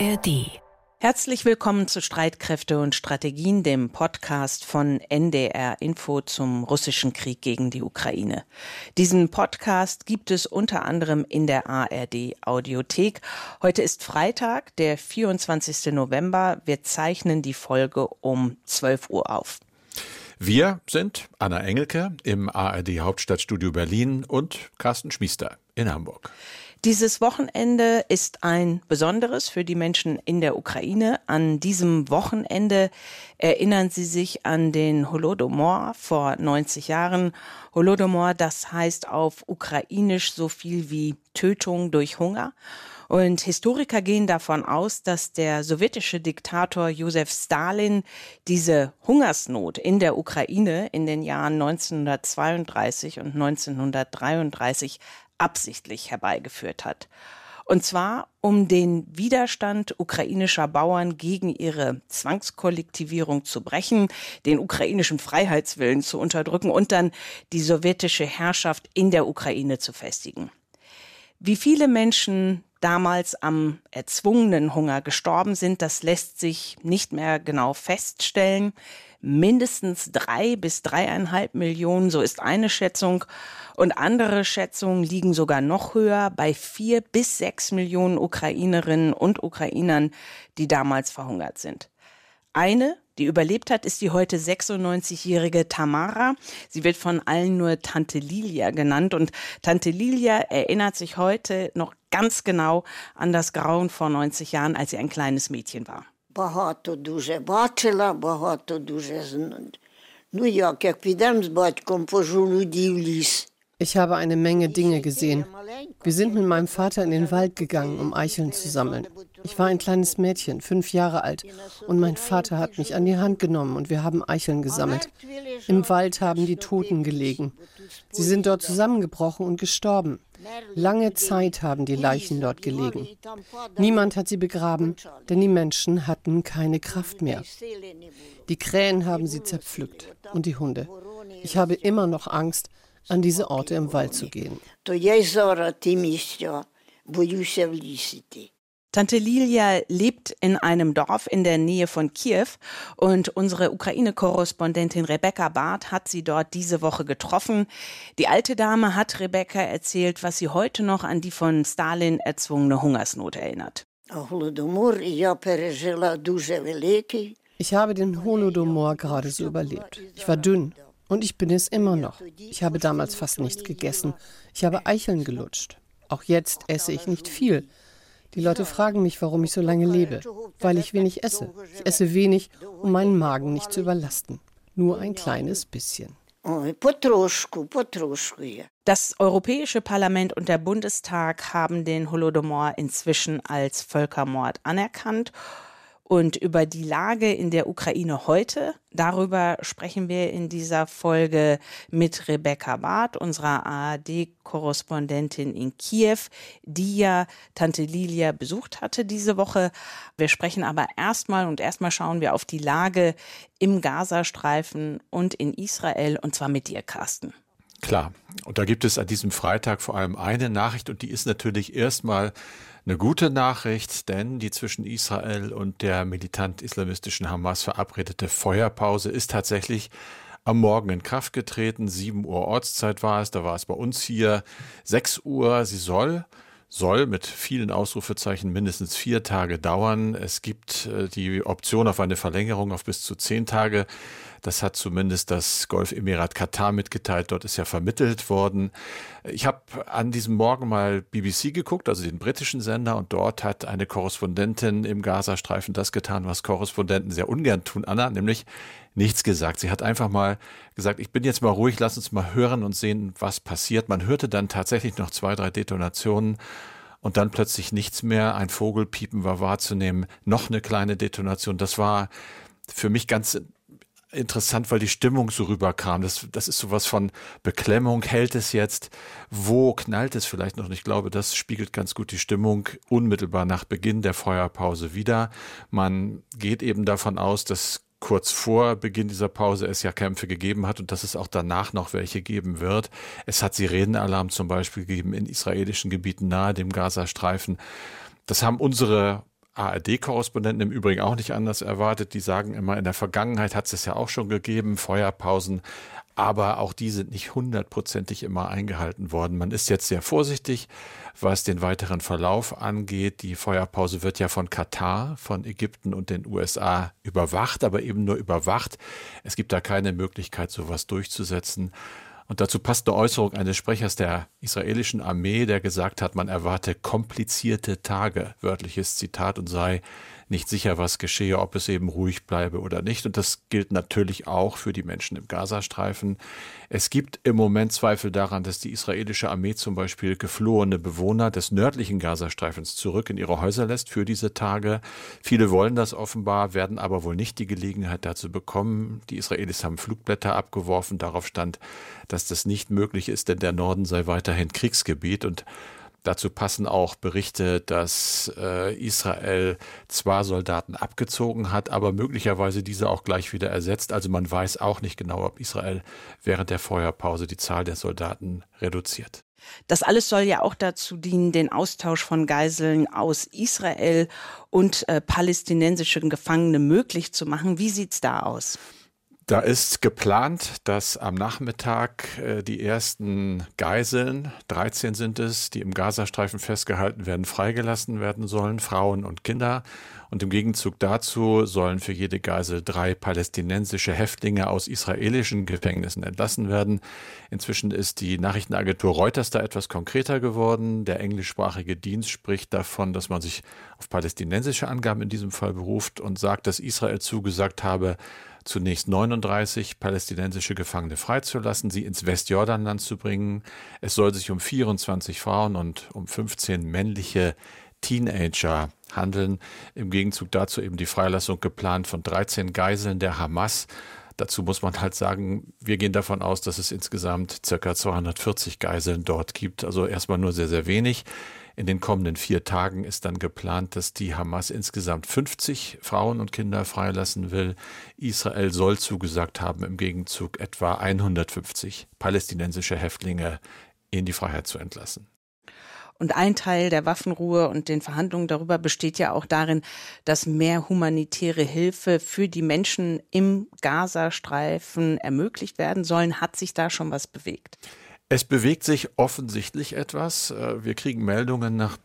ARD. Herzlich willkommen zu Streitkräfte und Strategien, dem Podcast von NDR Info zum russischen Krieg gegen die Ukraine. Diesen Podcast gibt es unter anderem in der ARD Audiothek. Heute ist Freitag, der 24. November. Wir zeichnen die Folge um 12 Uhr auf. Wir sind Anna Engelke im ARD Hauptstadtstudio Berlin und Carsten Schmiester in Hamburg. Dieses Wochenende ist ein besonderes für die Menschen in der Ukraine. An diesem Wochenende erinnern sie sich an den Holodomor vor 90 Jahren. Holodomor, das heißt auf ukrainisch so viel wie Tötung durch Hunger. Und Historiker gehen davon aus, dass der sowjetische Diktator Josef Stalin diese Hungersnot in der Ukraine in den Jahren 1932 und 1933 absichtlich herbeigeführt hat. Und zwar um den Widerstand ukrainischer Bauern gegen ihre Zwangskollektivierung zu brechen, den ukrainischen Freiheitswillen zu unterdrücken und dann die sowjetische Herrschaft in der Ukraine zu festigen. Wie viele Menschen damals am erzwungenen Hunger gestorben sind, das lässt sich nicht mehr genau feststellen. Mindestens drei bis dreieinhalb Millionen, so ist eine Schätzung. Und andere Schätzungen liegen sogar noch höher bei vier bis sechs Millionen Ukrainerinnen und Ukrainern, die damals verhungert sind. Eine, die überlebt hat, ist die heute 96-jährige Tamara. Sie wird von allen nur Tante Lilia genannt. Und Tante Lilia erinnert sich heute noch ganz genau an das Grauen vor 90 Jahren, als sie ein kleines Mädchen war. Багато дуже бачила, багато дуже Ну як, як підемо з батьком по жолуді в ліс. Ich habe eine Menge Dinge gesehen. Wir sind mit meinem Vater in den Wald gegangen, um Eicheln zu sammeln. Ich war ein kleines Mädchen, fünf Jahre alt, und mein Vater hat mich an die Hand genommen und wir haben Eicheln gesammelt. Im Wald haben die Toten gelegen. Sie sind dort zusammengebrochen und gestorben. Lange Zeit haben die Leichen dort gelegen. Niemand hat sie begraben, denn die Menschen hatten keine Kraft mehr. Die Krähen haben sie zerpflückt und die Hunde. Ich habe immer noch Angst, an diese Orte im Wald zu gehen. Tante Lilia lebt in einem Dorf in der Nähe von Kiew und unsere Ukraine-Korrespondentin Rebecca Barth hat sie dort diese Woche getroffen. Die alte Dame hat Rebecca erzählt, was sie heute noch an die von Stalin erzwungene Hungersnot erinnert. Ich habe den Holodomor gerade so überlebt. Ich war dünn, und ich bin es immer noch. Ich habe damals fast nichts gegessen. Ich habe Eicheln gelutscht. Auch jetzt esse ich nicht viel. Die Leute fragen mich, warum ich so lange lebe. Weil ich wenig esse. Ich esse wenig, um meinen Magen nicht zu überlasten. Nur ein kleines bisschen. Das Europäische Parlament und der Bundestag haben den Holodomor inzwischen als Völkermord anerkannt und über die Lage in der Ukraine heute, darüber sprechen wir in dieser Folge mit Rebecca Barth, unserer ARD-Korrespondentin in Kiew, die ja Tante Lilia besucht hatte diese Woche. Wir sprechen aber erstmal und erstmal schauen wir auf die Lage im Gazastreifen und in Israel und zwar mit dir, Carsten. Klar. Und da gibt es an diesem Freitag vor allem eine Nachricht und die ist natürlich erstmal eine gute Nachricht, denn die zwischen Israel und der militant-islamistischen Hamas verabredete Feuerpause ist tatsächlich am Morgen in Kraft getreten. 7 Uhr Ortszeit war es, da war es bei uns hier 6 Uhr. Sie soll soll mit vielen Ausrufezeichen mindestens vier Tage dauern. Es gibt äh, die Option auf eine Verlängerung auf bis zu zehn Tage. Das hat zumindest das Golfemirat Katar mitgeteilt. Dort ist ja vermittelt worden. Ich habe an diesem Morgen mal BBC geguckt, also den britischen Sender, und dort hat eine Korrespondentin im Gazastreifen das getan, was Korrespondenten sehr ungern tun, Anna, nämlich nichts gesagt. Sie hat einfach mal gesagt, ich bin jetzt mal ruhig, lass uns mal hören und sehen, was passiert. Man hörte dann tatsächlich noch zwei, drei Detonationen und dann plötzlich nichts mehr. Ein Vogelpiepen war wahrzunehmen, noch eine kleine Detonation. Das war für mich ganz interessant, weil die Stimmung so rüberkam. Das, das ist sowas von Beklemmung. Hält es jetzt? Wo knallt es vielleicht noch? Ich glaube, das spiegelt ganz gut die Stimmung unmittelbar nach Beginn der Feuerpause wieder. Man geht eben davon aus, dass kurz vor Beginn dieser Pause es ja Kämpfe gegeben hat und dass es auch danach noch welche geben wird. Es hat Sirenenalarm zum Beispiel gegeben in israelischen Gebieten nahe dem Gazastreifen. Das haben unsere ARD-Korrespondenten im Übrigen auch nicht anders erwartet. Die sagen immer, in der Vergangenheit hat es ja auch schon gegeben, Feuerpausen, aber auch die sind nicht hundertprozentig immer eingehalten worden. Man ist jetzt sehr vorsichtig, was den weiteren Verlauf angeht. Die Feuerpause wird ja von Katar, von Ägypten und den USA überwacht, aber eben nur überwacht. Es gibt da keine Möglichkeit, sowas durchzusetzen. Und dazu passt eine Äußerung eines Sprechers der israelischen Armee, der gesagt hat, man erwarte komplizierte Tage, wörtliches Zitat, und sei nicht sicher, was geschehe, ob es eben ruhig bleibe oder nicht. Und das gilt natürlich auch für die Menschen im Gazastreifen. Es gibt im Moment Zweifel daran, dass die israelische Armee zum Beispiel geflohene Bewohner des nördlichen Gazastreifens zurück in ihre Häuser lässt für diese Tage. Viele wollen das offenbar, werden aber wohl nicht die Gelegenheit dazu bekommen. Die Israelis haben Flugblätter abgeworfen. Darauf stand, dass das nicht möglich ist, denn der Norden sei weiterhin Kriegsgebiet und Dazu passen auch Berichte, dass äh, Israel zwar Soldaten abgezogen hat, aber möglicherweise diese auch gleich wieder ersetzt. Also man weiß auch nicht genau, ob Israel während der Feuerpause die Zahl der Soldaten reduziert. Das alles soll ja auch dazu dienen, den Austausch von Geiseln aus Israel und äh, palästinensischen Gefangenen möglich zu machen. Wie sieht's da aus? Da ist geplant, dass am Nachmittag äh, die ersten Geiseln, 13 sind es, die im Gazastreifen festgehalten werden, freigelassen werden sollen, Frauen und Kinder. Und im Gegenzug dazu sollen für jede Geisel drei palästinensische Häftlinge aus israelischen Gefängnissen entlassen werden. Inzwischen ist die Nachrichtenagentur Reuters da etwas konkreter geworden. Der englischsprachige Dienst spricht davon, dass man sich auf palästinensische Angaben in diesem Fall beruft und sagt, dass Israel zugesagt habe, zunächst 39 palästinensische Gefangene freizulassen, sie ins Westjordanland zu bringen. Es soll sich um 24 Frauen und um 15 männliche Teenager handeln. Im Gegenzug dazu eben die Freilassung geplant von 13 Geiseln der Hamas. Dazu muss man halt sagen, wir gehen davon aus, dass es insgesamt circa 240 Geiseln dort gibt. Also erstmal nur sehr, sehr wenig. In den kommenden vier Tagen ist dann geplant, dass die Hamas insgesamt 50 Frauen und Kinder freilassen will. Israel soll zugesagt haben, im Gegenzug etwa 150 palästinensische Häftlinge in die Freiheit zu entlassen. Und ein Teil der Waffenruhe und den Verhandlungen darüber besteht ja auch darin, dass mehr humanitäre Hilfe für die Menschen im Gazastreifen ermöglicht werden sollen. Hat sich da schon was bewegt? Es bewegt sich offensichtlich etwas. Äh, wir kriegen Meldungen nach,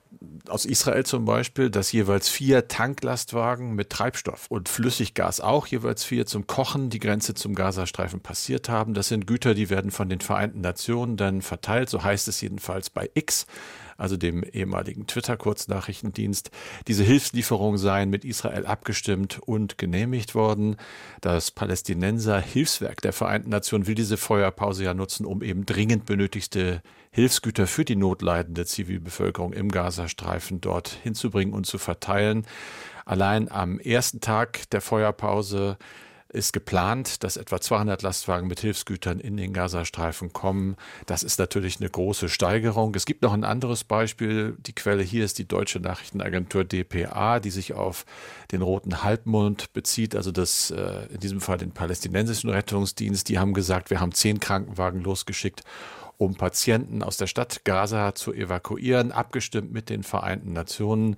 aus Israel zum Beispiel, dass jeweils vier Tanklastwagen mit Treibstoff und Flüssiggas auch jeweils vier zum Kochen die Grenze zum Gazastreifen passiert haben. Das sind Güter, die werden von den Vereinten Nationen dann verteilt, so heißt es jedenfalls bei X also dem ehemaligen Twitter-Kurznachrichtendienst. Diese Hilfslieferungen seien mit Israel abgestimmt und genehmigt worden. Das Palästinenser Hilfswerk der Vereinten Nationen will diese Feuerpause ja nutzen, um eben dringend benötigte Hilfsgüter für die notleidende Zivilbevölkerung im Gazastreifen dort hinzubringen und zu verteilen. Allein am ersten Tag der Feuerpause ist geplant, dass etwa 200 Lastwagen mit Hilfsgütern in den Gazastreifen kommen. Das ist natürlich eine große Steigerung. Es gibt noch ein anderes Beispiel. Die Quelle hier ist die deutsche Nachrichtenagentur dpa, die sich auf den Roten Halbmond bezieht, also das äh, in diesem Fall den palästinensischen Rettungsdienst. Die haben gesagt, wir haben zehn Krankenwagen losgeschickt um Patienten aus der Stadt Gaza zu evakuieren, abgestimmt mit den Vereinten Nationen.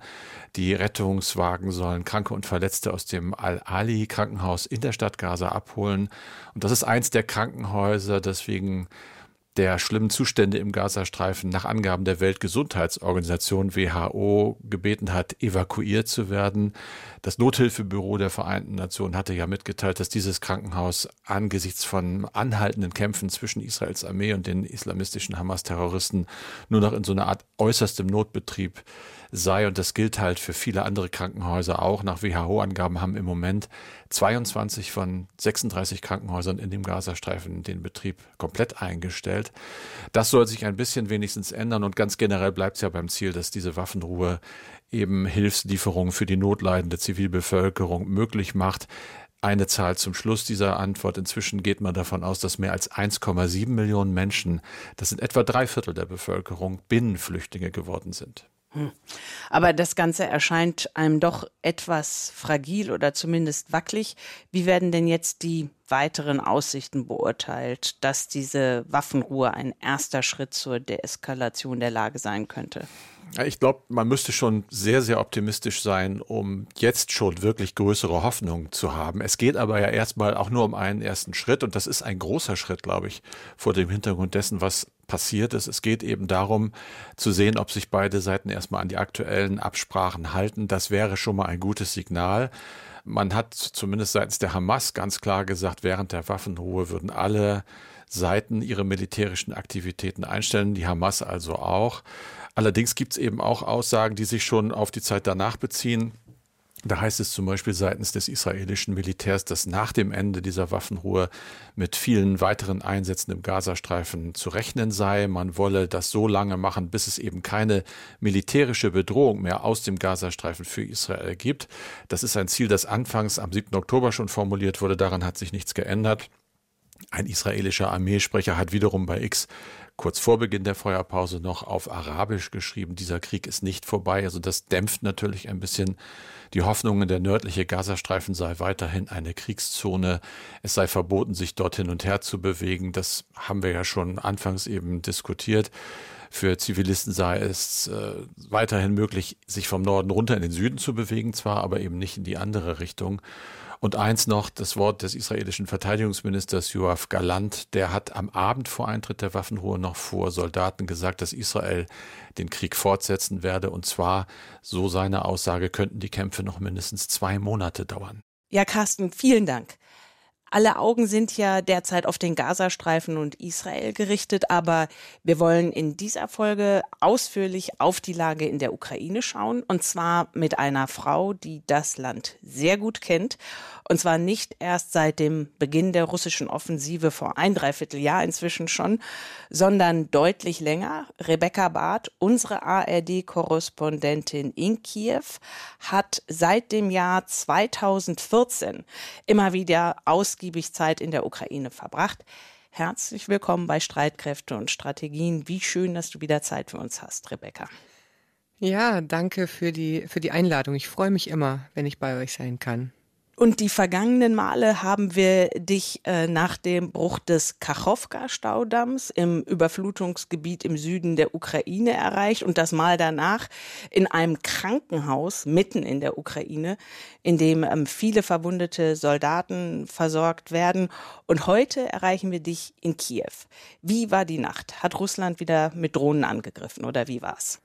Die Rettungswagen sollen Kranke und Verletzte aus dem Al-Ali-Krankenhaus in der Stadt Gaza abholen. Und das ist eins der Krankenhäuser, deswegen der schlimmen Zustände im Gazastreifen nach Angaben der Weltgesundheitsorganisation WHO gebeten hat, evakuiert zu werden. Das Nothilfebüro der Vereinten Nationen hatte ja mitgeteilt, dass dieses Krankenhaus angesichts von anhaltenden Kämpfen zwischen Israels Armee und den islamistischen Hamas-Terroristen nur noch in so einer Art äußerstem Notbetrieb sei. Und das gilt halt für viele andere Krankenhäuser auch. Nach WHO-Angaben haben im Moment 22 von 36 Krankenhäusern in dem Gazastreifen den Betrieb komplett eingestellt. Das soll sich ein bisschen wenigstens ändern. Und ganz generell bleibt es ja beim Ziel, dass diese Waffenruhe eben Hilfslieferungen für die notleidende Zivilbevölkerung möglich macht. Eine Zahl zum Schluss dieser Antwort. Inzwischen geht man davon aus, dass mehr als 1,7 Millionen Menschen, das sind etwa drei Viertel der Bevölkerung, Binnenflüchtlinge geworden sind. Hm. Aber das Ganze erscheint einem doch etwas fragil oder zumindest wackelig. Wie werden denn jetzt die weiteren Aussichten beurteilt, dass diese Waffenruhe ein erster Schritt zur Deeskalation der Lage sein könnte? Ich glaube, man müsste schon sehr, sehr optimistisch sein, um jetzt schon wirklich größere Hoffnungen zu haben. Es geht aber ja erstmal auch nur um einen ersten Schritt und das ist ein großer Schritt, glaube ich, vor dem Hintergrund dessen, was passiert ist. Es geht eben darum zu sehen, ob sich beide Seiten erstmal an die aktuellen Absprachen halten. Das wäre schon mal ein gutes Signal. Man hat zumindest seitens der Hamas ganz klar gesagt, während der Waffenruhe würden alle Seiten ihre militärischen Aktivitäten einstellen, die Hamas also auch. Allerdings gibt es eben auch Aussagen, die sich schon auf die Zeit danach beziehen. Da heißt es zum Beispiel seitens des israelischen Militärs, dass nach dem Ende dieser Waffenruhe mit vielen weiteren Einsätzen im Gazastreifen zu rechnen sei. Man wolle das so lange machen, bis es eben keine militärische Bedrohung mehr aus dem Gazastreifen für Israel gibt. Das ist ein Ziel, das anfangs am 7. Oktober schon formuliert wurde. Daran hat sich nichts geändert. Ein israelischer Armeesprecher hat wiederum bei X kurz vor Beginn der Feuerpause noch auf Arabisch geschrieben, dieser Krieg ist nicht vorbei. Also das dämpft natürlich ein bisschen die Hoffnungen, der nördliche Gazastreifen sei weiterhin eine Kriegszone. Es sei verboten, sich dort hin und her zu bewegen. Das haben wir ja schon anfangs eben diskutiert. Für Zivilisten sei es äh, weiterhin möglich, sich vom Norden runter in den Süden zu bewegen, zwar aber eben nicht in die andere Richtung. Und eins noch, das Wort des israelischen Verteidigungsministers Joachim Galant, der hat am Abend vor Eintritt der Waffenruhe noch vor Soldaten gesagt, dass Israel den Krieg fortsetzen werde. Und zwar, so seine Aussage, könnten die Kämpfe noch mindestens zwei Monate dauern. Ja, Carsten, vielen Dank. Alle Augen sind ja derzeit auf den Gazastreifen und Israel gerichtet, aber wir wollen in dieser Folge ausführlich auf die Lage in der Ukraine schauen und zwar mit einer Frau, die das Land sehr gut kennt und zwar nicht erst seit dem Beginn der russischen Offensive vor ein Dreivierteljahr inzwischen schon, sondern deutlich länger. Rebecca Barth, unsere ARD-Korrespondentin in Kiew, hat seit dem Jahr 2014 immer wieder ausgiebig Zeit in der Ukraine verbracht. Herzlich willkommen bei Streitkräfte und Strategien. Wie schön, dass du wieder Zeit für uns hast, Rebecca. Ja, danke für die, für die Einladung. Ich freue mich immer, wenn ich bei euch sein kann. Und die vergangenen Male haben wir dich äh, nach dem Bruch des Kachowka-Staudamms im Überflutungsgebiet im Süden der Ukraine erreicht und das Mal danach in einem Krankenhaus mitten in der Ukraine, in dem ähm, viele verwundete Soldaten versorgt werden. Und heute erreichen wir dich in Kiew. Wie war die Nacht? Hat Russland wieder mit Drohnen angegriffen oder wie war's?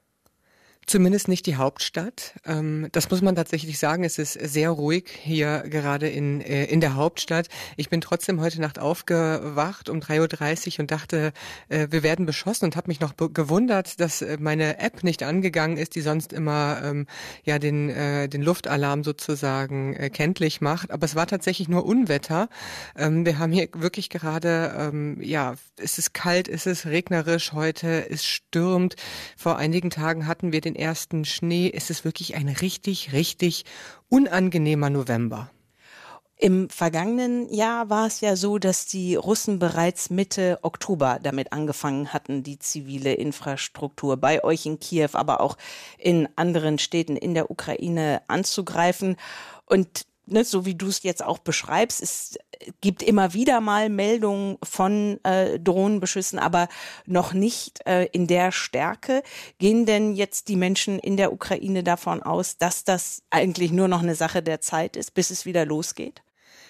Zumindest nicht die Hauptstadt. Ähm, das muss man tatsächlich sagen. Es ist sehr ruhig hier gerade in, äh, in der Hauptstadt. Ich bin trotzdem heute Nacht aufgewacht um 3.30 Uhr und dachte, äh, wir werden beschossen und habe mich noch gewundert, dass äh, meine App nicht angegangen ist, die sonst immer ähm, ja den, den Luftalarm sozusagen kenntlich macht. Aber es war tatsächlich nur Unwetter. Ähm, wir haben hier wirklich gerade, ja, es ist kalt, es ist regnerisch heute, es stürmt. Vor einigen Tagen hatten wir den den ersten Schnee. Es ist wirklich ein richtig, richtig unangenehmer November. Im vergangenen Jahr war es ja so, dass die Russen bereits Mitte Oktober damit angefangen hatten, die zivile Infrastruktur bei euch in Kiew, aber auch in anderen Städten in der Ukraine anzugreifen. Und ne, so wie du es jetzt auch beschreibst, es gibt immer wieder mal Meldungen von äh, Drohnenbeschüssen, aber noch nicht äh, in der Stärke. Gehen denn jetzt die Menschen in der Ukraine davon aus, dass das eigentlich nur noch eine Sache der Zeit ist, bis es wieder losgeht?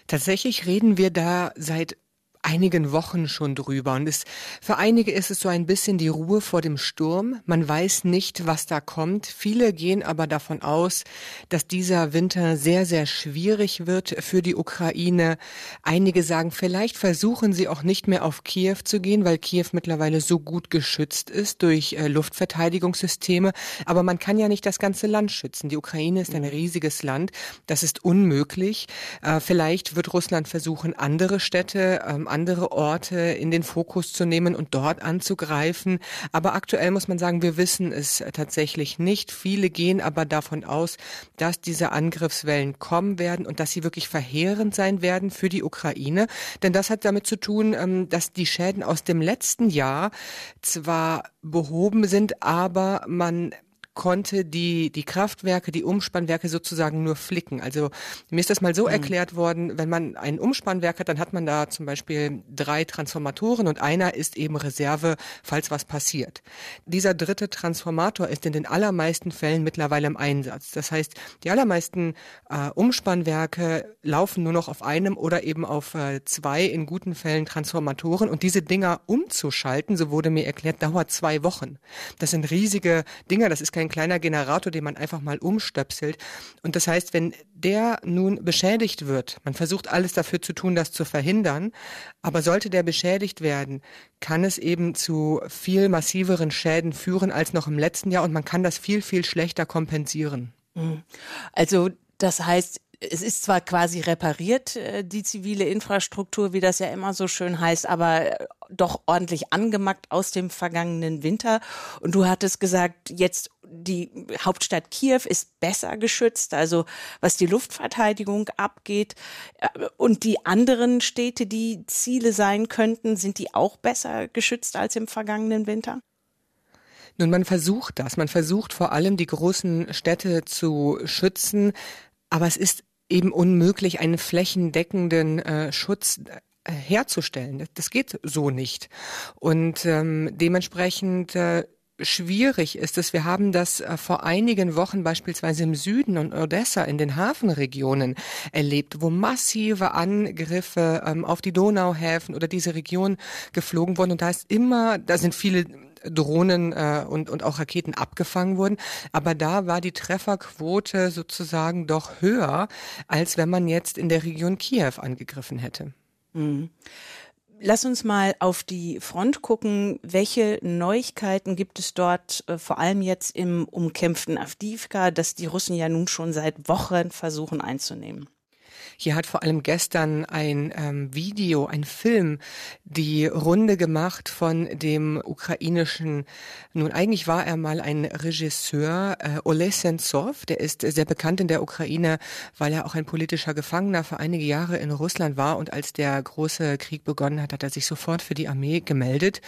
Tatsächlich reden wir da seit einigen Wochen schon drüber. Und es, für einige ist es so ein bisschen die Ruhe vor dem Sturm. Man weiß nicht, was da kommt. Viele gehen aber davon aus, dass dieser Winter sehr, sehr schwierig wird für die Ukraine. Einige sagen, vielleicht versuchen sie auch nicht mehr auf Kiew zu gehen, weil Kiew mittlerweile so gut geschützt ist durch äh, Luftverteidigungssysteme. Aber man kann ja nicht das ganze Land schützen. Die Ukraine ist ein riesiges Land. Das ist unmöglich. Äh, vielleicht wird Russland versuchen, andere Städte, ähm, andere Orte in den Fokus zu nehmen und dort anzugreifen. Aber aktuell muss man sagen, wir wissen es tatsächlich nicht. Viele gehen aber davon aus, dass diese Angriffswellen kommen werden und dass sie wirklich verheerend sein werden für die Ukraine. Denn das hat damit zu tun, ähm, dass die Schäden aus dem letzten Jahr zwar behoben sind, aber man konnte die, die Kraftwerke, die Umspannwerke sozusagen nur flicken. Also mir ist das mal so mhm. erklärt worden, wenn man ein Umspannwerk hat, dann hat man da zum Beispiel drei Transformatoren und einer ist eben Reserve, falls was passiert. Dieser dritte Transformator ist in den allermeisten Fällen mittlerweile im Einsatz. Das heißt, die allermeisten äh, Umspannwerke laufen nur noch auf einem oder eben auf äh, zwei in guten Fällen Transformatoren und diese Dinger umzuschalten, so wurde mir erklärt, dauert zwei Wochen. Das sind riesige Dinger, das ist kein kleiner Generator, den man einfach mal umstöpselt. Und das heißt, wenn der nun beschädigt wird, man versucht alles dafür zu tun, das zu verhindern, aber sollte der beschädigt werden, kann es eben zu viel massiveren Schäden führen als noch im letzten Jahr und man kann das viel, viel schlechter kompensieren. Mhm. Also das heißt, es ist zwar quasi repariert, äh, die zivile Infrastruktur, wie das ja immer so schön heißt, aber äh, doch ordentlich angemackt aus dem vergangenen Winter. Und du hattest gesagt, jetzt die Hauptstadt Kiew ist besser geschützt, also was die Luftverteidigung abgeht. Äh, und die anderen Städte, die Ziele sein könnten, sind die auch besser geschützt als im vergangenen Winter? Nun, man versucht das. Man versucht vor allem die großen Städte zu schützen. Aber es ist eben unmöglich, einen flächendeckenden äh, Schutz äh, herzustellen. Das geht so nicht. Und ähm, dementsprechend äh, schwierig ist es. Wir haben das äh, vor einigen Wochen beispielsweise im Süden und Odessa in den Hafenregionen erlebt, wo massive Angriffe ähm, auf die Donauhäfen oder diese Region geflogen wurden. Und da ist immer, da sind viele Drohnen äh, und, und auch Raketen abgefangen wurden. Aber da war die Trefferquote sozusagen doch höher, als wenn man jetzt in der Region Kiew angegriffen hätte. Mhm. Lass uns mal auf die Front gucken. Welche Neuigkeiten gibt es dort, äh, vor allem jetzt im umkämpften Avdivka, das die Russen ja nun schon seit Wochen versuchen einzunehmen? Hier hat vor allem gestern ein ähm, Video, ein Film die Runde gemacht von dem ukrainischen, nun eigentlich war er mal ein Regisseur, äh, Ole Sentsov, der ist sehr bekannt in der Ukraine, weil er auch ein politischer Gefangener für einige Jahre in Russland war und als der große Krieg begonnen hat, hat er sich sofort für die Armee gemeldet.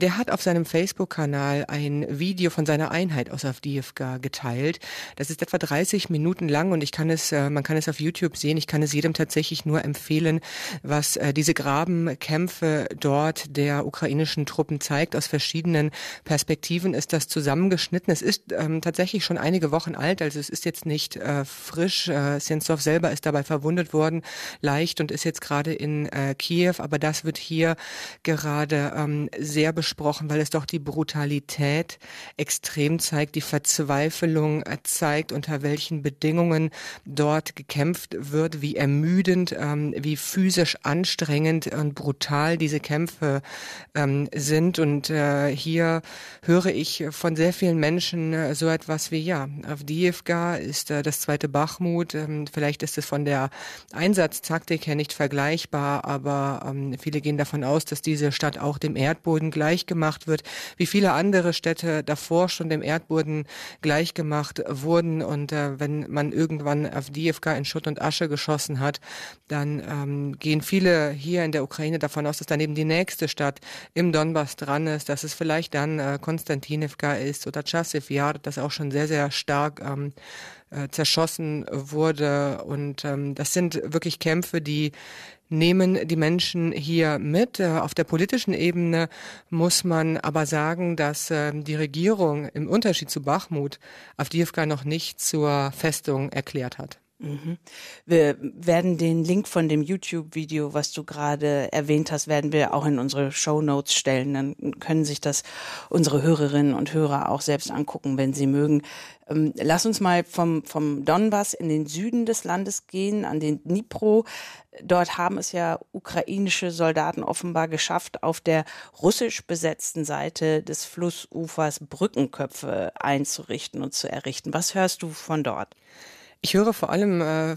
Der hat auf seinem Facebook-Kanal ein Video von seiner Einheit aus Avdiivka geteilt. Das ist etwa 30 Minuten lang und ich kann es, äh, man kann es auf YouTube sehen, ich kann es jedem tatsächlich nur empfehlen, was äh, diese Grabenkämpfe dort der ukrainischen Truppen zeigt. Aus verschiedenen Perspektiven ist das zusammengeschnitten. Es ist ähm, tatsächlich schon einige Wochen alt, also es ist jetzt nicht äh, frisch. Äh, Sentsov selber ist dabei verwundet worden, leicht und ist jetzt gerade in äh, Kiew, aber das wird hier gerade ähm, sehr besprochen, weil es doch die Brutalität extrem zeigt, die Verzweiflung äh, zeigt, unter welchen Bedingungen dort gekämpft wird, wie ermüdend, ähm, wie physisch anstrengend und brutal diese Kämpfe ähm, sind. Und äh, hier höre ich von sehr vielen Menschen äh, so etwas wie, ja, Avdiivka ist äh, das zweite Bachmut. Ähm, vielleicht ist es von der Einsatztaktik her nicht vergleichbar, aber ähm, viele gehen davon aus, dass diese Stadt auch dem Erdboden gleichgemacht wird, wie viele andere Städte davor schon dem Erdboden gleichgemacht wurden. Und äh, wenn man irgendwann Avdiivka in Schutt und Asche geschossen hat, dann ähm, gehen viele hier in der Ukraine davon aus, dass daneben die nächste Stadt im Donbass dran ist, dass es vielleicht dann äh, Konstantinivka ist oder Chasiv Yar, das auch schon sehr, sehr stark ähm, äh, zerschossen wurde. Und ähm, das sind wirklich Kämpfe, die nehmen die Menschen hier mit. Äh, auf der politischen Ebene muss man aber sagen, dass äh, die Regierung im Unterschied zu Bachmut Avdiivka noch nicht zur Festung erklärt hat. Mhm. Wir werden den Link von dem YouTube-Video, was du gerade erwähnt hast, werden wir auch in unsere Show Notes stellen. Dann können sich das unsere Hörerinnen und Hörer auch selbst angucken, wenn sie mögen. Ähm, lass uns mal vom, vom Donbass in den Süden des Landes gehen, an den Dnipro. Dort haben es ja ukrainische Soldaten offenbar geschafft, auf der russisch besetzten Seite des Flussufers Brückenköpfe einzurichten und zu errichten. Was hörst du von dort? Ich höre vor allem äh,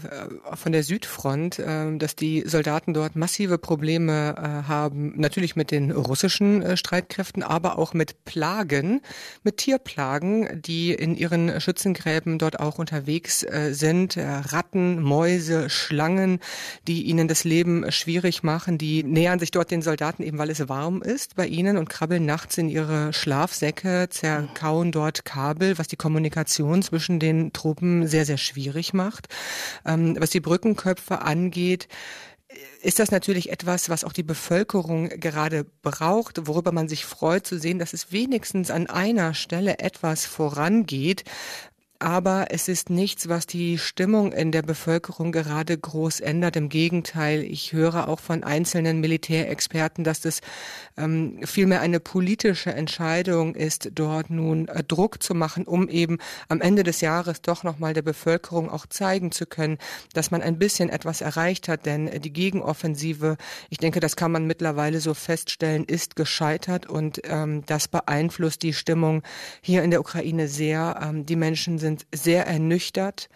von der Südfront, äh, dass die Soldaten dort massive Probleme äh, haben, natürlich mit den russischen äh, Streitkräften, aber auch mit Plagen, mit Tierplagen, die in ihren Schützengräben dort auch unterwegs äh, sind. Äh, Ratten, Mäuse, Schlangen, die ihnen das Leben schwierig machen, die nähern sich dort den Soldaten eben, weil es warm ist bei ihnen und krabbeln nachts in ihre Schlafsäcke, zerkauen dort Kabel, was die Kommunikation zwischen den Truppen sehr, sehr schwierig schwierig macht. Ähm, was die Brückenköpfe angeht, ist das natürlich etwas, was auch die Bevölkerung gerade braucht, worüber man sich freut zu sehen, dass es wenigstens an einer Stelle etwas vorangeht, aber es ist nichts, was die Stimmung in der Bevölkerung gerade groß ändert. Im Gegenteil, ich höre auch von einzelnen Militärexperten, dass das ähm, vielmehr eine politische Entscheidung ist, dort nun äh, Druck zu machen, um eben am Ende des Jahres doch nochmal der Bevölkerung auch zeigen zu können, dass man ein bisschen etwas erreicht hat. Denn äh, die Gegenoffensive, ich denke, das kann man mittlerweile so feststellen, ist gescheitert und ähm, das beeinflusst die Stimmung hier in der Ukraine sehr. Ähm, die Menschen sind sind sehr ernüchtert.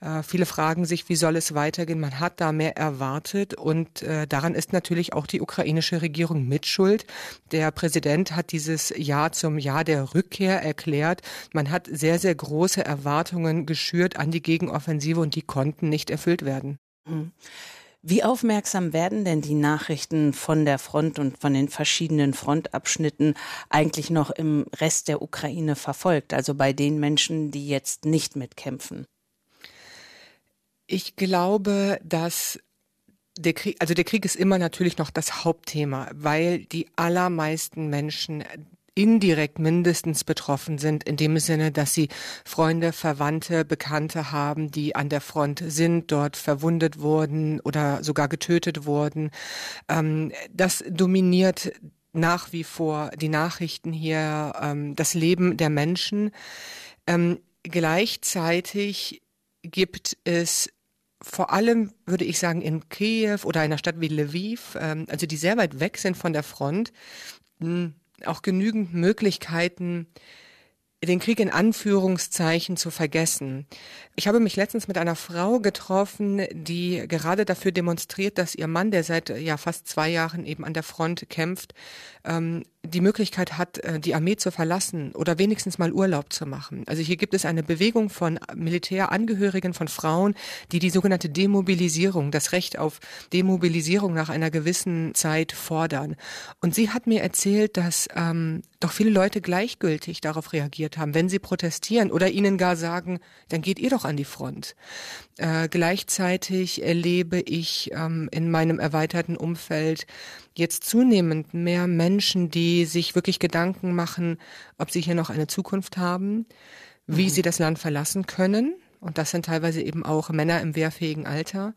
Äh, viele fragen sich, wie soll es weitergehen? Man hat da mehr erwartet und äh, daran ist natürlich auch die ukrainische Regierung mitschuld. Der Präsident hat dieses Jahr zum Jahr der Rückkehr erklärt. Man hat sehr, sehr große Erwartungen geschürt an die Gegenoffensive und die konnten nicht erfüllt werden. Mhm. Wie aufmerksam werden denn die Nachrichten von der Front und von den verschiedenen Frontabschnitten eigentlich noch im Rest der Ukraine verfolgt, also bei den Menschen, die jetzt nicht mitkämpfen? Ich glaube, dass der Krieg, also der Krieg ist immer natürlich noch das Hauptthema, weil die allermeisten Menschen indirekt mindestens betroffen sind, in dem Sinne, dass sie Freunde, Verwandte, Bekannte haben, die an der Front sind, dort verwundet wurden oder sogar getötet wurden. Ähm, das dominiert nach wie vor die Nachrichten hier, ähm, das Leben der Menschen. Ähm, gleichzeitig gibt es vor allem, würde ich sagen, in Kiew oder einer Stadt wie Lviv, also die sehr weit weg sind von der Front, hm, auch genügend Möglichkeiten, den Krieg in Anführungszeichen zu vergessen. Ich habe mich letztens mit einer Frau getroffen, die gerade dafür demonstriert, dass ihr Mann, der seit ja fast zwei Jahren eben an der Front kämpft, ähm, die Möglichkeit hat, äh, die Armee zu verlassen oder wenigstens mal Urlaub zu machen. Also hier gibt es eine Bewegung von Militärangehörigen, von Frauen, die die sogenannte Demobilisierung, das Recht auf Demobilisierung nach einer gewissen Zeit fordern. Und sie hat mir erzählt, dass ähm, doch viele Leute gleichgültig darauf reagiert haben, wenn sie protestieren oder ihnen gar sagen, dann geht ihr doch an die Front. Äh, gleichzeitig erlebe ich ähm, in meinem erweiterten Umfeld jetzt zunehmend mehr Menschen, die sich wirklich Gedanken machen, ob sie hier noch eine Zukunft haben, wie mhm. sie das Land verlassen können. Und das sind teilweise eben auch Männer im wehrfähigen Alter,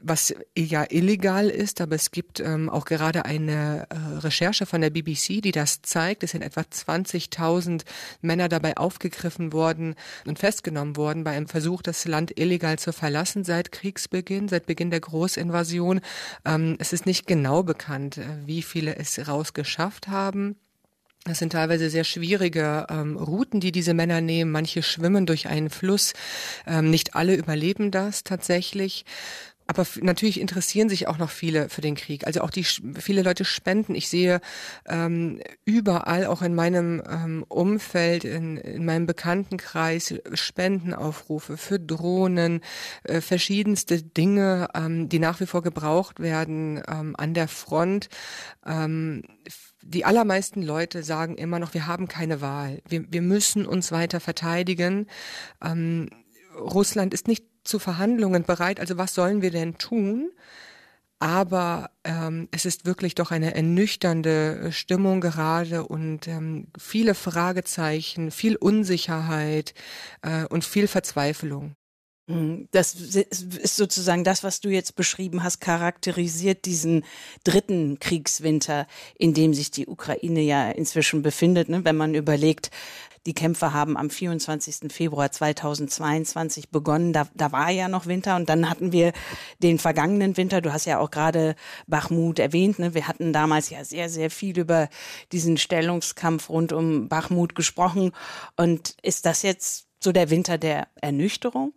was ja illegal ist, aber es gibt ähm, auch gerade eine äh, Recherche von der BBC, die das zeigt. Es sind etwa 20.000 Männer dabei aufgegriffen worden und festgenommen worden bei einem Versuch, das Land illegal zu verlassen seit Kriegsbeginn, seit Beginn der Großinvasion. Ähm, es ist nicht genau bekannt, äh, wie viele es rausgeschafft haben. Das sind teilweise sehr schwierige ähm, Routen, die diese Männer nehmen. Manche schwimmen durch einen Fluss. Ähm, nicht alle überleben das tatsächlich. Aber natürlich interessieren sich auch noch viele für den Krieg. Also auch die viele Leute spenden. Ich sehe ähm, überall, auch in meinem ähm, Umfeld, in, in meinem Bekanntenkreis, Spendenaufrufe für Drohnen, äh, verschiedenste Dinge, ähm, die nach wie vor gebraucht werden ähm, an der Front. Ähm, die allermeisten Leute sagen immer noch, wir haben keine Wahl. Wir, wir müssen uns weiter verteidigen. Ähm, Russland ist nicht zu Verhandlungen bereit. Also was sollen wir denn tun? Aber ähm, es ist wirklich doch eine ernüchternde Stimmung gerade und ähm, viele Fragezeichen, viel Unsicherheit äh, und viel Verzweiflung. Mhm. Das ist sozusagen das, was du jetzt beschrieben hast, charakterisiert diesen dritten Kriegswinter, in dem sich die Ukraine ja inzwischen befindet. Ne? Wenn man überlegt, die Kämpfe haben am 24. Februar 2022 begonnen. Da, da war ja noch Winter und dann hatten wir den vergangenen Winter. Du hast ja auch gerade Bachmut erwähnt. Ne? Wir hatten damals ja sehr, sehr viel über diesen Stellungskampf rund um Bachmut gesprochen. Und ist das jetzt so der Winter der Ernüchterung?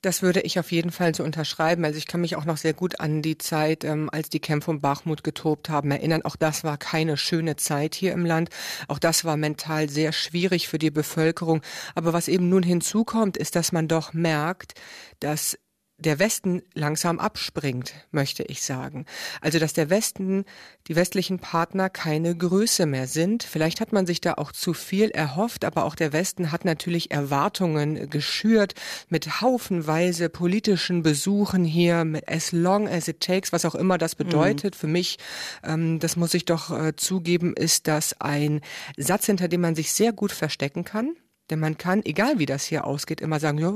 Das würde ich auf jeden Fall so unterschreiben. Also ich kann mich auch noch sehr gut an die Zeit, ähm, als die Kämpfe um Bachmut getobt haben, erinnern. Auch das war keine schöne Zeit hier im Land. Auch das war mental sehr schwierig für die Bevölkerung. Aber was eben nun hinzukommt, ist, dass man doch merkt, dass der Westen langsam abspringt, möchte ich sagen. Also, dass der Westen, die westlichen Partner keine Größe mehr sind. Vielleicht hat man sich da auch zu viel erhofft, aber auch der Westen hat natürlich Erwartungen geschürt mit haufenweise politischen Besuchen hier, mit as long as it takes, was auch immer das bedeutet. Mhm. Für mich, ähm, das muss ich doch äh, zugeben, ist das ein Satz, hinter dem man sich sehr gut verstecken kann. Denn man kann, egal wie das hier ausgeht, immer sagen, ja,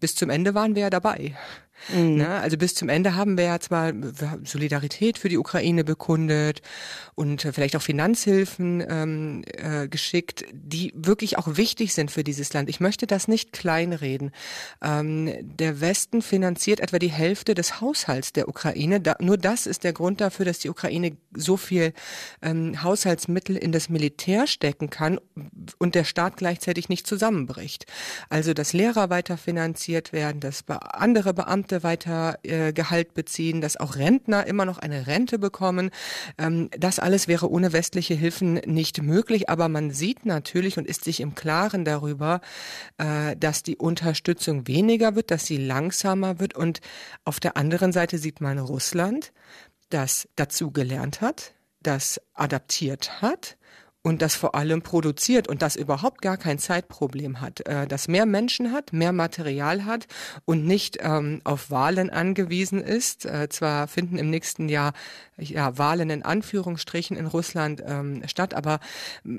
bis zum Ende waren wir ja dabei. Mhm. Ne? Also bis zum Ende haben wir ja zwar Solidarität für die Ukraine bekundet und vielleicht auch Finanzhilfen ähm, äh, geschickt, die wirklich auch wichtig sind für dieses Land. Ich möchte das nicht kleinreden. Ähm, der Westen finanziert etwa die Hälfte des Haushalts der Ukraine. Da, nur das ist der Grund dafür, dass die Ukraine so viel ähm, Haushaltsmittel in das Militär stecken kann und der Staat gleichzeitig nicht zusammenbricht. Also dass Lehrer weiter finanziert werden, dass andere Beamte Beamte weiter äh, Gehalt beziehen, dass auch Rentner immer noch eine Rente bekommen. Ähm, das alles wäre ohne westliche Hilfen nicht möglich. Aber man sieht natürlich und ist sich im Klaren darüber, äh, dass die Unterstützung weniger wird, dass sie langsamer wird. Und auf der anderen Seite sieht man Russland, das dazu gelernt hat, das adaptiert hat und das vor allem produziert und das überhaupt gar kein Zeitproblem hat, äh, das mehr Menschen hat, mehr Material hat und nicht ähm, auf Wahlen angewiesen ist. Äh, zwar finden im nächsten Jahr ja, Wahlen in Anführungsstrichen in Russland ähm, statt, aber äh,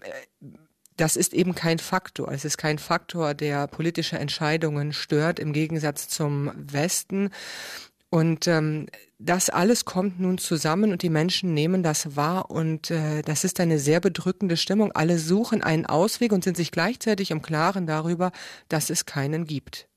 das ist eben kein Faktor. Es ist kein Faktor, der politische Entscheidungen stört, im Gegensatz zum Westen. Und ähm, das alles kommt nun zusammen und die Menschen nehmen das wahr und äh, das ist eine sehr bedrückende Stimmung. Alle suchen einen Ausweg und sind sich gleichzeitig im Klaren darüber, dass es keinen gibt.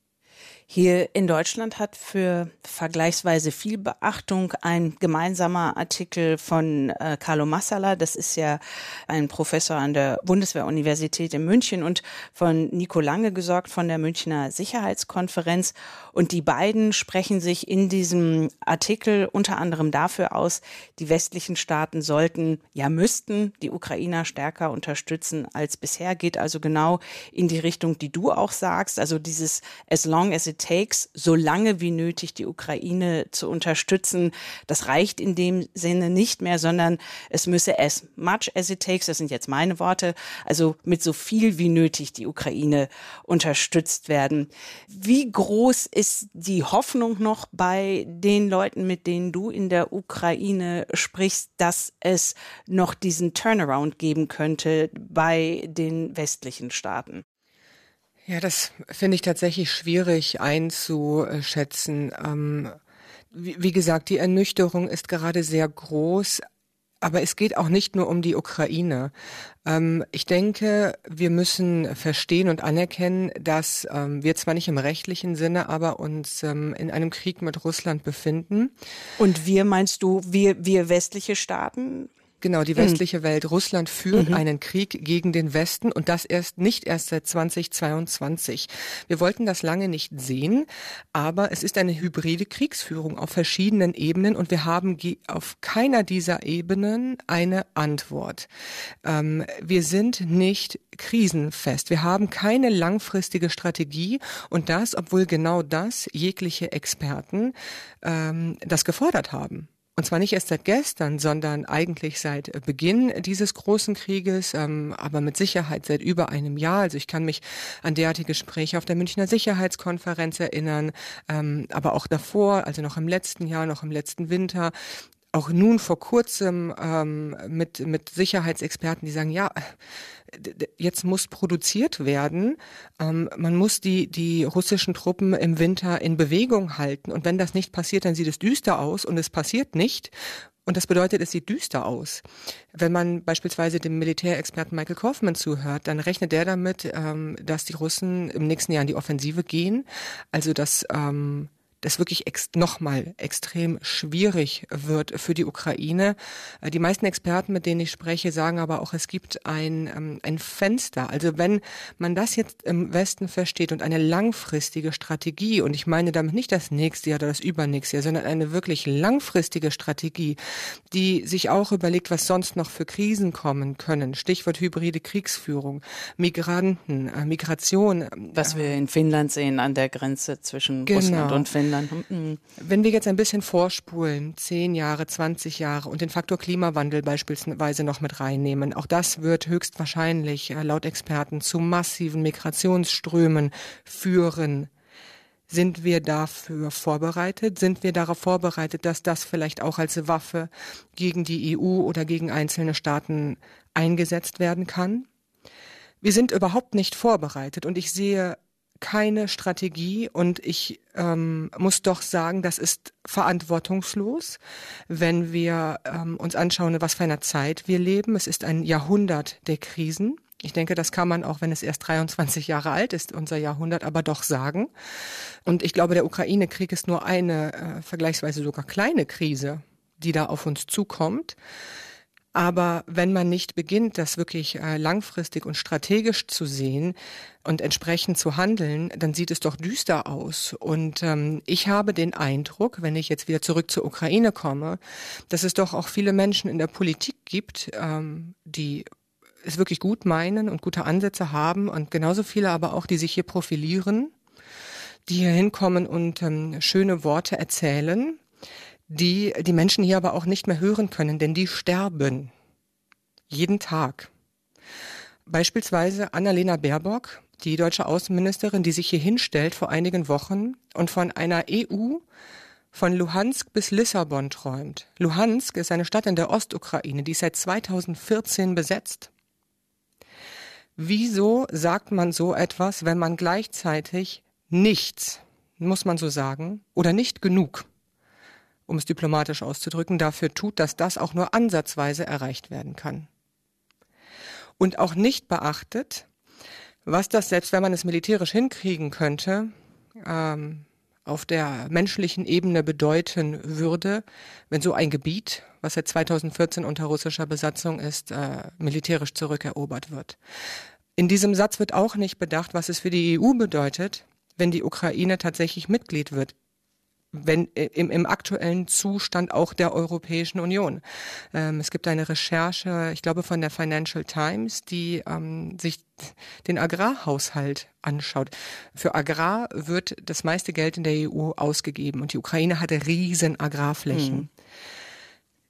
Hier in Deutschland hat für vergleichsweise viel Beachtung ein gemeinsamer Artikel von äh, Carlo Massala, das ist ja ein Professor an der Bundeswehruniversität in München und von Nico Lange gesorgt von der Münchner Sicherheitskonferenz. Und die beiden sprechen sich in diesem Artikel unter anderem dafür aus, die westlichen Staaten sollten, ja müssten die Ukrainer stärker unterstützen als bisher, geht also genau in die Richtung, die du auch sagst, also dieses as long as it takes, so lange wie nötig die Ukraine zu unterstützen. Das reicht in dem Sinne nicht mehr, sondern es müsse as much as it takes, das sind jetzt meine Worte, also mit so viel wie nötig die Ukraine unterstützt werden. Wie groß ist die Hoffnung noch bei den Leuten, mit denen du in der Ukraine sprichst, dass es noch diesen Turnaround geben könnte bei den westlichen Staaten? Ja, das finde ich tatsächlich schwierig einzuschätzen. Ähm, wie, wie gesagt, die Ernüchterung ist gerade sehr groß. Aber es geht auch nicht nur um die Ukraine. Ähm, ich denke, wir müssen verstehen und anerkennen, dass ähm, wir zwar nicht im rechtlichen Sinne, aber uns ähm, in einem Krieg mit Russland befinden. Und wir meinst du, wir, wir westliche Staaten? Genau, die westliche mhm. Welt. Russland führt mhm. einen Krieg gegen den Westen und das erst nicht erst seit 2022. Wir wollten das lange nicht sehen, aber es ist eine hybride Kriegsführung auf verschiedenen Ebenen und wir haben auf keiner dieser Ebenen eine Antwort. Ähm, wir sind nicht krisenfest. Wir haben keine langfristige Strategie und das, obwohl genau das jegliche Experten ähm, das gefordert haben. Und zwar nicht erst seit gestern, sondern eigentlich seit Beginn dieses großen Krieges, ähm, aber mit Sicherheit seit über einem Jahr. Also ich kann mich an derartige Gespräche auf der Münchner Sicherheitskonferenz erinnern, ähm, aber auch davor, also noch im letzten Jahr, noch im letzten Winter, auch nun vor kurzem ähm, mit, mit Sicherheitsexperten, die sagen, ja, jetzt muss produziert werden. Ähm, man muss die, die russischen Truppen im Winter in Bewegung halten. Und wenn das nicht passiert, dann sieht es düster aus und es passiert nicht. Und das bedeutet, es sieht düster aus. Wenn man beispielsweise dem Militärexperten Michael Kaufman zuhört, dann rechnet der damit, ähm, dass die Russen im nächsten Jahr in die Offensive gehen. Also dass ähm, das wirklich ex nochmal extrem schwierig wird für die Ukraine. Äh, die meisten Experten, mit denen ich spreche, sagen aber auch, es gibt ein, ähm, ein Fenster. Also wenn man das jetzt im Westen versteht und eine langfristige Strategie, und ich meine damit nicht das nächste Jahr oder das übernächste Jahr, sondern eine wirklich langfristige Strategie, die sich auch überlegt, was sonst noch für Krisen kommen können. Stichwort hybride Kriegsführung, Migranten, äh, Migration. Was wir in Finnland sehen an der Grenze zwischen genau. Russland und Finnland. Mhm. Wenn wir jetzt ein bisschen vorspulen, zehn Jahre, 20 Jahre und den Faktor Klimawandel beispielsweise noch mit reinnehmen, auch das wird höchstwahrscheinlich äh, laut Experten zu massiven Migrationsströmen führen. Sind wir dafür vorbereitet? Sind wir darauf vorbereitet, dass das vielleicht auch als Waffe gegen die EU oder gegen einzelne Staaten eingesetzt werden kann? Wir sind überhaupt nicht vorbereitet und ich sehe keine Strategie und ich ähm, muss doch sagen, das ist verantwortungslos, wenn wir ähm, uns anschauen, was für eine Zeit wir leben. Es ist ein Jahrhundert der Krisen. Ich denke, das kann man auch, wenn es erst 23 Jahre alt ist, unser Jahrhundert, aber doch sagen. Und ich glaube, der Ukraine-Krieg ist nur eine äh, vergleichsweise sogar kleine Krise, die da auf uns zukommt. Aber wenn man nicht beginnt, das wirklich äh, langfristig und strategisch zu sehen und entsprechend zu handeln, dann sieht es doch düster aus. Und ähm, ich habe den Eindruck, wenn ich jetzt wieder zurück zur Ukraine komme, dass es doch auch viele Menschen in der Politik gibt, ähm, die es wirklich gut meinen und gute Ansätze haben und genauso viele aber auch, die sich hier profilieren, die hier hinkommen und ähm, schöne Worte erzählen, die die Menschen hier aber auch nicht mehr hören können, denn die sterben. Jeden Tag. Beispielsweise Annalena Baerbock, die deutsche Außenministerin, die sich hier hinstellt vor einigen Wochen und von einer EU von Luhansk bis Lissabon träumt. Luhansk ist eine Stadt in der Ostukraine, die ist seit 2014 besetzt. Wieso sagt man so etwas, wenn man gleichzeitig nichts, muss man so sagen, oder nicht genug um es diplomatisch auszudrücken, dafür tut, dass das auch nur ansatzweise erreicht werden kann. Und auch nicht beachtet, was das, selbst wenn man es militärisch hinkriegen könnte, ähm, auf der menschlichen Ebene bedeuten würde, wenn so ein Gebiet, was seit 2014 unter russischer Besatzung ist, äh, militärisch zurückerobert wird. In diesem Satz wird auch nicht bedacht, was es für die EU bedeutet, wenn die Ukraine tatsächlich Mitglied wird wenn äh, im, im aktuellen Zustand auch der Europäischen Union. Ähm, es gibt eine Recherche, ich glaube von der Financial Times, die ähm, sich den Agrarhaushalt anschaut. Für Agrar wird das meiste Geld in der EU ausgegeben und die Ukraine hatte riesen Agrarflächen. Mhm.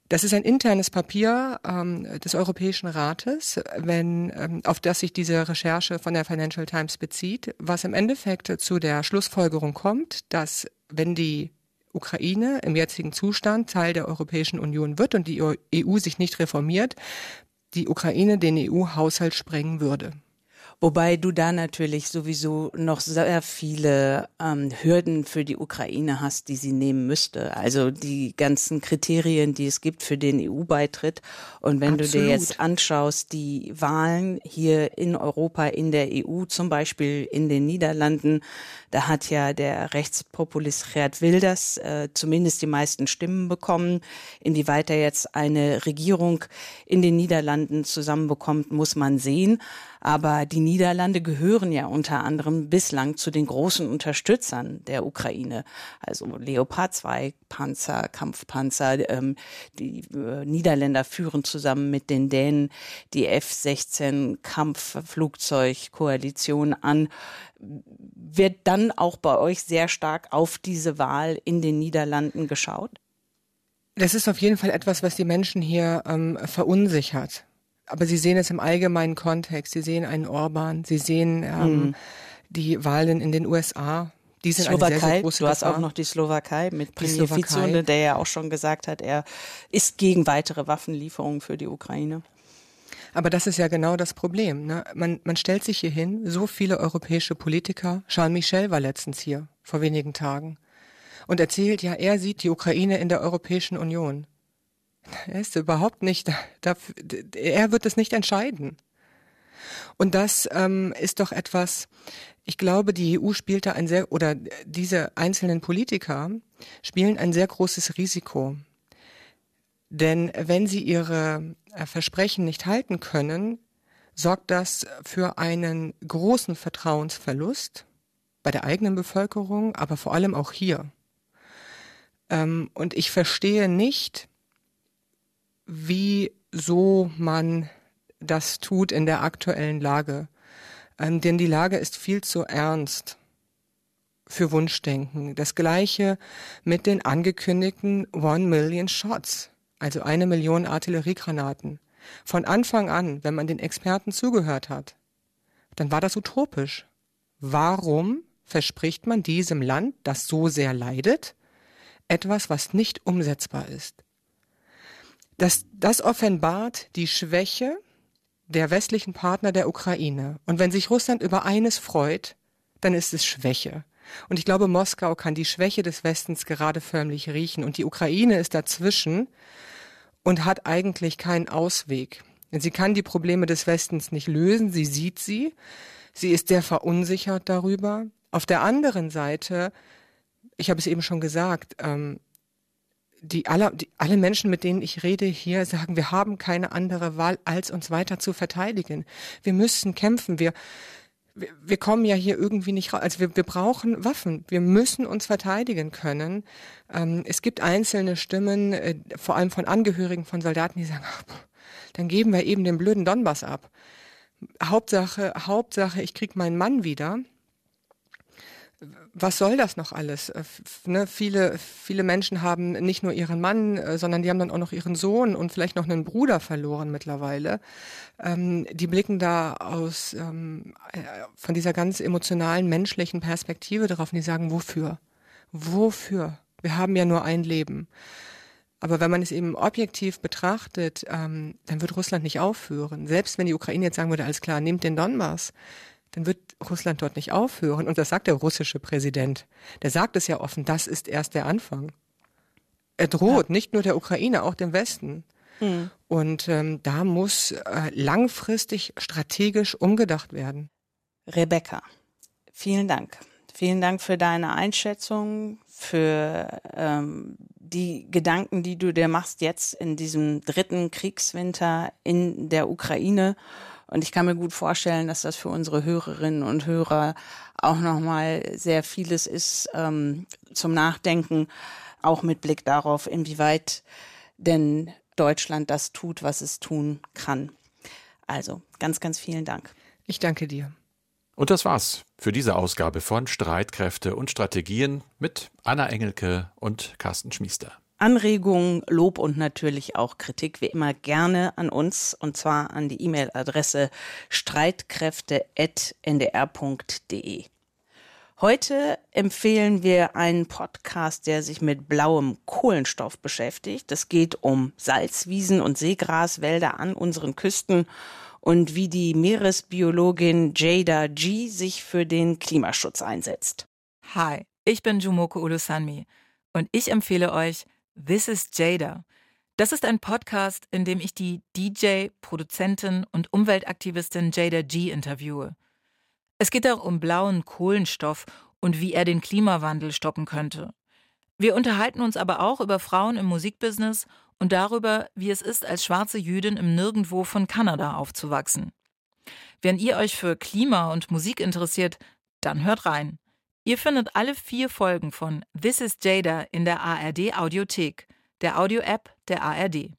Das ist ein internes Papier ähm, des Europäischen Rates, wenn, ähm, auf das sich diese Recherche von der Financial Times bezieht, was im Endeffekt zu der Schlussfolgerung kommt, dass wenn die Ukraine im jetzigen Zustand Teil der Europäischen Union wird und die EU sich nicht reformiert, die Ukraine den EU-Haushalt sprengen würde. Wobei du da natürlich sowieso noch sehr viele ähm, Hürden für die Ukraine hast, die sie nehmen müsste. Also die ganzen Kriterien, die es gibt für den EU-Beitritt. Und wenn Absolut. du dir jetzt anschaust, die Wahlen hier in Europa, in der EU, zum Beispiel in den Niederlanden, da hat ja der Rechtspopulist Gerd Wilders äh, zumindest die meisten Stimmen bekommen. Inwieweit er jetzt eine Regierung in den Niederlanden zusammenbekommt, muss man sehen. Aber die Niederlande gehören ja unter anderem bislang zu den großen Unterstützern der Ukraine. Also Leopard 2 Panzer, Kampfpanzer. Ähm, die äh, Niederländer führen zusammen mit den Dänen die F-16 Kampfflugzeugkoalition an. Wird dann auch bei euch sehr stark auf diese Wahl in den Niederlanden geschaut? Das ist auf jeden Fall etwas, was die Menschen hier ähm, verunsichert aber Sie sehen es im allgemeinen Kontext. Sie sehen einen Orban, Sie sehen ähm, mhm. die Wahlen in den USA. Die sind Slowakei, sehr, sehr große du hast auch noch die Slowakei mit Primier der ja auch schon gesagt hat, er ist gegen weitere Waffenlieferungen für die Ukraine. Aber das ist ja genau das Problem. Ne? Man, man stellt sich hier hin, so viele europäische Politiker. Charles Michel war letztens hier, vor wenigen Tagen, und erzählt, ja, er sieht die Ukraine in der Europäischen Union. Er ist überhaupt nicht dafür, er wird es nicht entscheiden. Und das ähm, ist doch etwas, ich glaube, die EU spielt da ein sehr, oder diese einzelnen Politiker spielen ein sehr großes Risiko. Denn wenn sie ihre äh, Versprechen nicht halten können, sorgt das für einen großen Vertrauensverlust bei der eigenen Bevölkerung, aber vor allem auch hier. Ähm, und ich verstehe nicht, wieso man das tut in der aktuellen Lage. Ähm, denn die Lage ist viel zu ernst für Wunschdenken. Das gleiche mit den angekündigten One Million Shots, also eine Million Artilleriegranaten. Von Anfang an, wenn man den Experten zugehört hat, dann war das utopisch. Warum verspricht man diesem Land, das so sehr leidet, etwas, was nicht umsetzbar ist? Das, das offenbart die Schwäche der westlichen Partner der Ukraine. Und wenn sich Russland über eines freut, dann ist es Schwäche. Und ich glaube, Moskau kann die Schwäche des Westens gerade förmlich riechen. Und die Ukraine ist dazwischen und hat eigentlich keinen Ausweg. Denn sie kann die Probleme des Westens nicht lösen. Sie sieht sie. Sie ist sehr verunsichert darüber. Auf der anderen Seite, ich habe es eben schon gesagt, ähm, die alle, die, alle Menschen, mit denen ich rede hier, sagen, wir haben keine andere Wahl, als uns weiter zu verteidigen. Wir müssen kämpfen. Wir, wir, wir kommen ja hier irgendwie nicht raus. Also wir, wir brauchen Waffen. Wir müssen uns verteidigen können. Ähm, es gibt einzelne Stimmen, äh, vor allem von Angehörigen von Soldaten, die sagen, ach, dann geben wir eben den blöden Donbass ab. Hauptsache, Hauptsache, ich krieg meinen Mann wieder was soll das noch alles? Äh, ne, viele, viele Menschen haben nicht nur ihren Mann, äh, sondern die haben dann auch noch ihren Sohn und vielleicht noch einen Bruder verloren mittlerweile. Ähm, die blicken da aus ähm, äh, von dieser ganz emotionalen, menschlichen Perspektive darauf und die sagen, wofür? Wofür? Wir haben ja nur ein Leben. Aber wenn man es eben objektiv betrachtet, ähm, dann wird Russland nicht aufhören. Selbst wenn die Ukraine jetzt sagen würde, alles klar, nehmt den Donbass, dann wird Russland dort nicht aufhören. Und das sagt der russische Präsident. Der sagt es ja offen, das ist erst der Anfang. Er droht ja. nicht nur der Ukraine, auch dem Westen. Mhm. Und ähm, da muss äh, langfristig strategisch umgedacht werden. Rebecca, vielen Dank. Vielen Dank für deine Einschätzung, für ähm, die Gedanken, die du dir machst jetzt in diesem dritten Kriegswinter in der Ukraine und ich kann mir gut vorstellen, dass das für unsere Hörerinnen und Hörer auch nochmal sehr vieles ist ähm, zum Nachdenken, auch mit Blick darauf, inwieweit denn Deutschland das tut, was es tun kann. Also ganz, ganz vielen Dank. Ich danke dir. Und das war's für diese Ausgabe von Streitkräfte und Strategien mit Anna Engelke und Carsten Schmiester. Anregungen, Lob und natürlich auch Kritik wie immer gerne an uns und zwar an die E-Mail-Adresse streitkräfte.ndr.de. Heute empfehlen wir einen Podcast, der sich mit blauem Kohlenstoff beschäftigt. Es geht um Salzwiesen und Seegraswälder an unseren Küsten und wie die Meeresbiologin Jada G sich für den Klimaschutz einsetzt. Hi, ich bin Jumoko Ulusanmi und ich empfehle euch This is Jada. Das ist ein Podcast, in dem ich die DJ, Produzentin und Umweltaktivistin Jada G interviewe. Es geht auch um blauen Kohlenstoff und wie er den Klimawandel stoppen könnte. Wir unterhalten uns aber auch über Frauen im Musikbusiness und darüber, wie es ist, als schwarze Jüdin im Nirgendwo von Kanada aufzuwachsen. Wenn ihr euch für Klima und Musik interessiert, dann hört rein. Ihr findet alle vier Folgen von This is Jada in der ARD Audiothek, der Audio-App der ARD.